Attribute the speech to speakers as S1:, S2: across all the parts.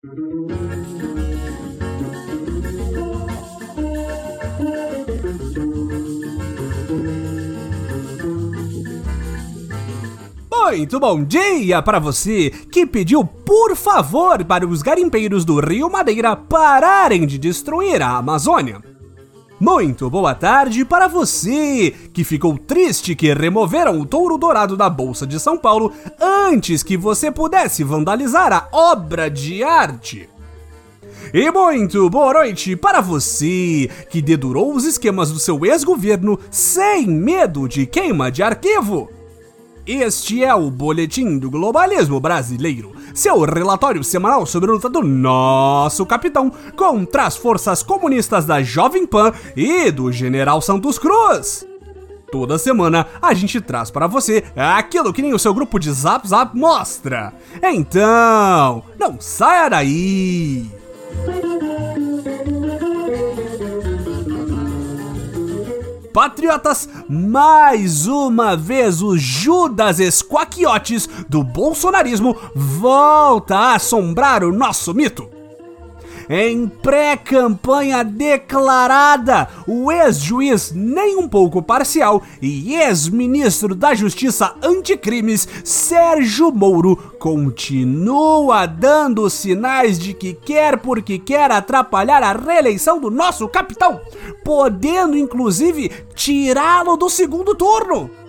S1: Muito bom dia para você que pediu por favor para os garimpeiros do Rio Madeira pararem de destruir a Amazônia. Muito boa tarde para você que ficou triste que removeram o touro dourado da Bolsa de São Paulo antes que você pudesse vandalizar a obra de arte. E muito boa noite para você que dedurou os esquemas do seu ex-governo sem medo de queima de arquivo. Este é o Boletim do Globalismo Brasileiro, seu relatório semanal sobre a luta do nosso capitão contra as forças comunistas da Jovem Pan e do General Santos Cruz. Toda semana a gente traz para você aquilo que nem o seu grupo de Zap Zap mostra. Então, não saia daí! Patriotas, mais uma vez o Judas Esquaquiotes do bolsonarismo volta a assombrar o nosso mito. Em pré-campanha declarada, o ex-juiz nem um pouco parcial e ex-ministro da Justiça Anticrimes, Sérgio Moro, continua dando sinais de que quer porque quer atrapalhar a reeleição do nosso capitão, podendo inclusive tirá-lo do segundo turno.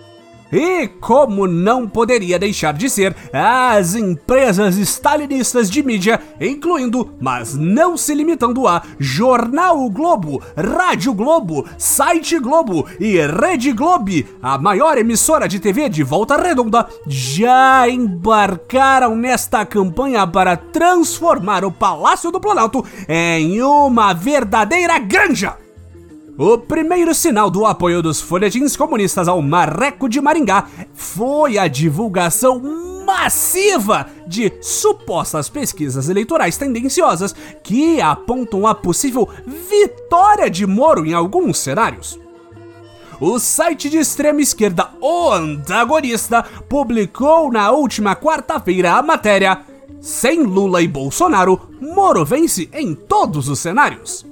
S1: E como não poderia deixar de ser, as empresas stalinistas de mídia, incluindo, mas não se limitando a Jornal Globo, Rádio Globo, Site Globo e Rede Globo, a maior emissora de TV de Volta Redonda, já embarcaram nesta campanha para transformar o Palácio do Planalto em uma verdadeira granja. O primeiro sinal do apoio dos folhetins comunistas ao Marreco de Maringá foi a divulgação massiva de supostas pesquisas eleitorais tendenciosas que apontam a possível vitória de Moro em alguns cenários. O site de extrema esquerda O Antagonista publicou na última quarta-feira a matéria Sem Lula e Bolsonaro, Moro vence em todos os cenários.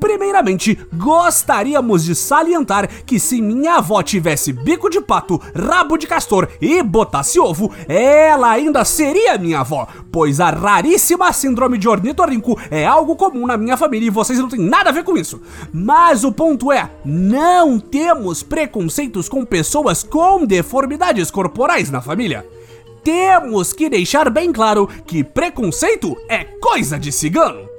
S1: Primeiramente, gostaríamos de salientar que se minha avó tivesse bico de pato, rabo de castor e botasse ovo, ela ainda seria minha avó, pois a raríssima síndrome de ornitorrinco é algo comum na minha família e vocês não têm nada a ver com isso. Mas o ponto é, não temos preconceitos com pessoas com deformidades corporais na família temos que deixar bem claro que preconceito é coisa de cigano.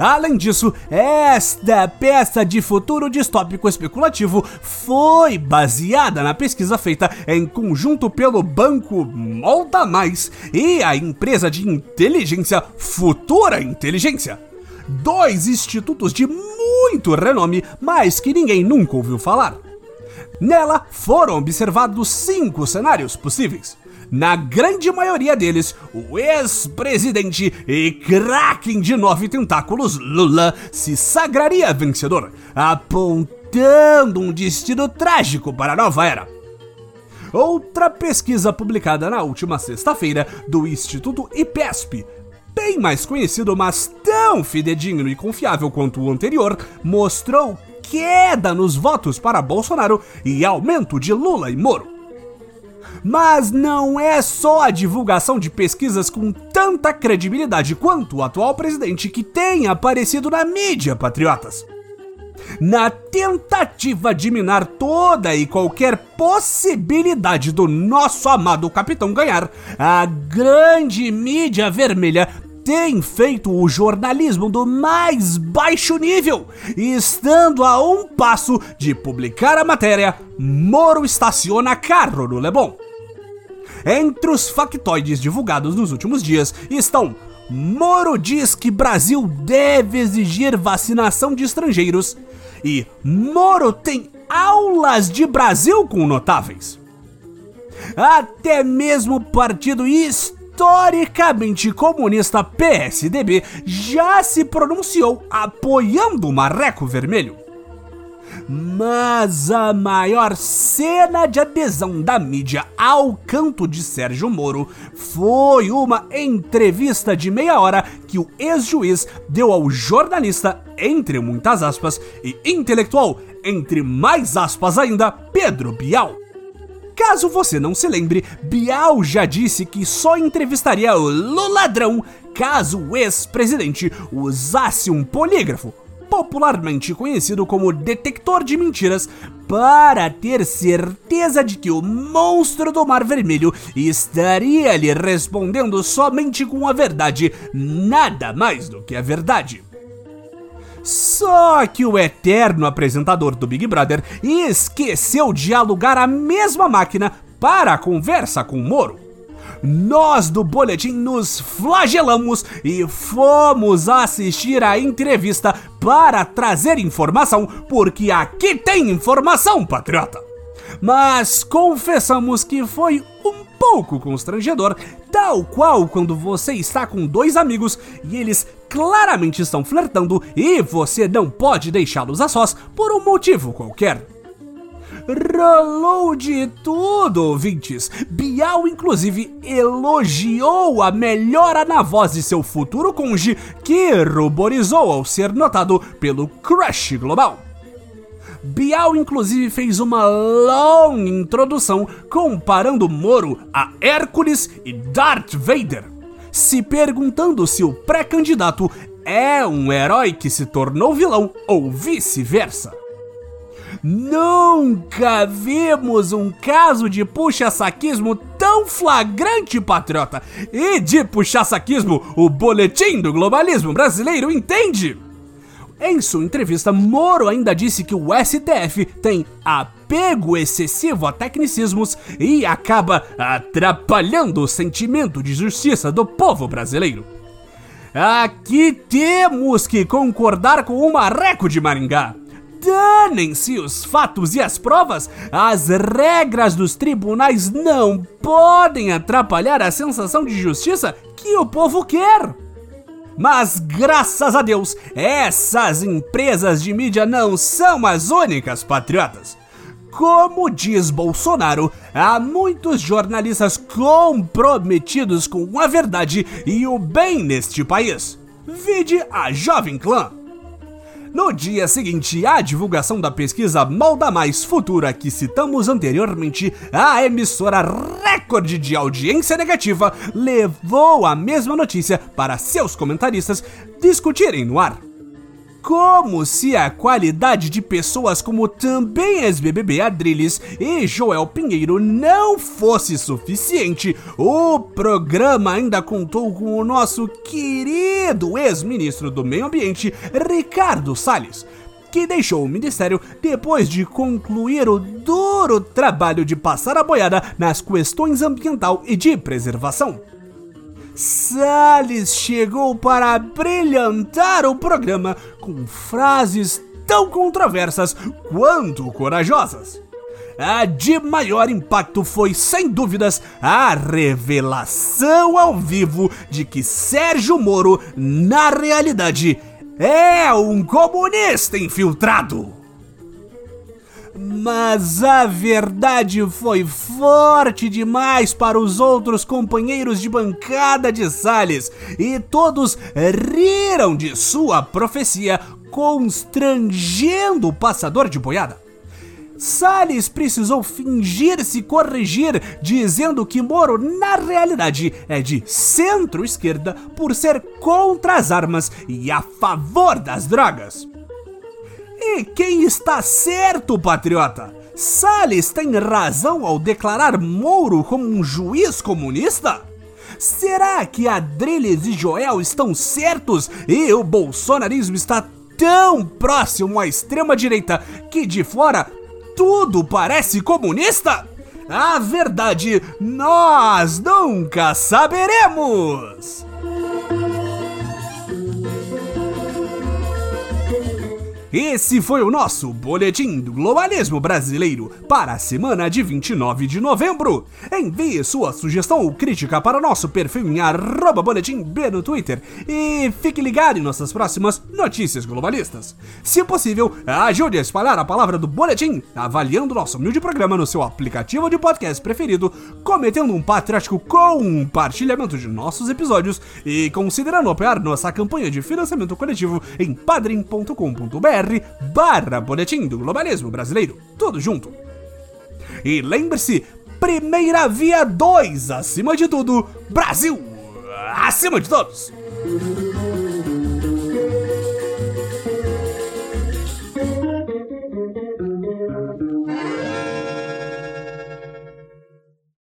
S1: Além disso, esta peça de futuro distópico especulativo foi baseada na pesquisa feita em conjunto pelo banco Molda Mais e a empresa de inteligência Futura Inteligência. Dois institutos de muito renome, mas que ninguém nunca ouviu falar. Nela foram observados cinco cenários possíveis. Na grande maioria deles, o ex-presidente e kraken de nove tentáculos Lula se sagraria vencedor, apontando um destino trágico para a nova era. Outra pesquisa publicada na última sexta-feira do Instituto IPESP bem mais conhecido, mas tão fidedigno e confiável quanto o anterior, mostrou queda nos votos para Bolsonaro e aumento de Lula e Moro. Mas não é só a divulgação de pesquisas com tanta credibilidade quanto o atual presidente que tem aparecido na mídia, patriotas. Na tentativa de minar toda e qualquer possibilidade do nosso amado capitão ganhar, a grande mídia vermelha tem feito o jornalismo do mais baixo nível, estando a um passo de publicar a matéria Moro estaciona carro no Leblon. Entre os factoides divulgados nos últimos dias estão Moro diz que Brasil deve exigir vacinação de estrangeiros e Moro tem aulas de Brasil com notáveis. Até mesmo o partido historicamente comunista PSDB já se pronunciou apoiando o Marreco Vermelho. Mas a maior cena de adesão da mídia ao canto de Sérgio Moro foi uma entrevista de meia hora que o ex-juiz deu ao jornalista, entre muitas aspas, e intelectual, entre mais aspas ainda, Pedro Bial. Caso você não se lembre, Bial já disse que só entrevistaria o Luladrão caso o ex-presidente usasse um polígrafo, popularmente conhecido como detector de mentiras, para ter certeza de que o monstro do Mar Vermelho estaria lhe respondendo somente com a verdade, nada mais do que a verdade. Só que o eterno apresentador do Big Brother esqueceu de alugar a mesma máquina para a conversa com Moro nós do Boletim nos flagelamos e fomos assistir a entrevista para trazer informação, porque aqui tem informação, patriota. Mas confessamos que foi um pouco constrangedor, tal qual quando você está com dois amigos e eles claramente estão flertando e você não pode deixá-los a sós por um motivo qualquer. Rolou de tudo, ouvintes. Bial, inclusive, elogiou a melhora na voz de seu futuro conge, que ruborizou ao ser notado pelo crush global. Bial, inclusive, fez uma longa introdução comparando Moro a Hércules e Darth Vader, se perguntando se o pré-candidato é um herói que se tornou vilão ou vice-versa. Nunca vimos um caso de puxa-saquismo tão flagrante, patriota! E de puxa-saquismo, o boletim do globalismo brasileiro entende! Em sua entrevista, Moro ainda disse que o STF tem apego excessivo a tecnicismos e acaba atrapalhando o sentimento de justiça do povo brasileiro. Aqui temos que concordar com o Marreco de Maringá. Danem-se os fatos e as provas! As regras dos tribunais não podem atrapalhar a sensação de justiça que o povo quer! Mas graças a Deus, essas empresas de mídia não são as únicas patriotas. Como diz Bolsonaro, há muitos jornalistas comprometidos com a verdade e o bem neste país. Vide a Jovem Clã. No dia seguinte à divulgação da pesquisa Molda Mais Futura que citamos anteriormente, a emissora recorde de audiência negativa levou a mesma notícia para seus comentaristas discutirem no ar. Como se a qualidade de pessoas como também ex-BBB Adriles e Joel Pinheiro não fosse suficiente, o programa ainda contou com o nosso querido ex-ministro do Meio Ambiente, Ricardo Salles, que deixou o ministério depois de concluir o duro trabalho de passar a boiada nas questões ambiental e de preservação. Salles chegou para brilhantar o programa com frases tão controversas quanto corajosas. A de maior impacto foi, sem dúvidas, a revelação ao vivo de que Sérgio Moro, na realidade, é um comunista infiltrado. Mas a verdade foi forte demais para os outros companheiros de bancada de Salles e todos riram de sua profecia, constrangendo o passador de boiada. Salles precisou fingir se corrigir, dizendo que Moro, na realidade, é de centro-esquerda por ser contra as armas e a favor das drogas. E quem está certo, patriota? Salles tem razão ao declarar Mouro como um juiz comunista? Será que Adriles e Joel estão certos e o bolsonarismo está tão próximo à extrema-direita que de fora tudo parece comunista? A verdade nós nunca saberemos! Esse foi o nosso Boletim do Globalismo Brasileiro para a semana de 29 de novembro. Envie sua sugestão ou crítica para nosso perfil em boletimb no Twitter e fique ligado em nossas próximas notícias globalistas. Se possível, ajude a espalhar a palavra do Boletim avaliando nosso humilde programa no seu aplicativo de podcast preferido, cometendo um patriótico compartilhamento de nossos episódios e considerando apoiar nossa campanha de financiamento coletivo em padrim.com.br barra Boletim do Globalismo Brasileiro. Tudo junto. E lembre-se, primeira via 2, acima de tudo, Brasil! Acima de todos!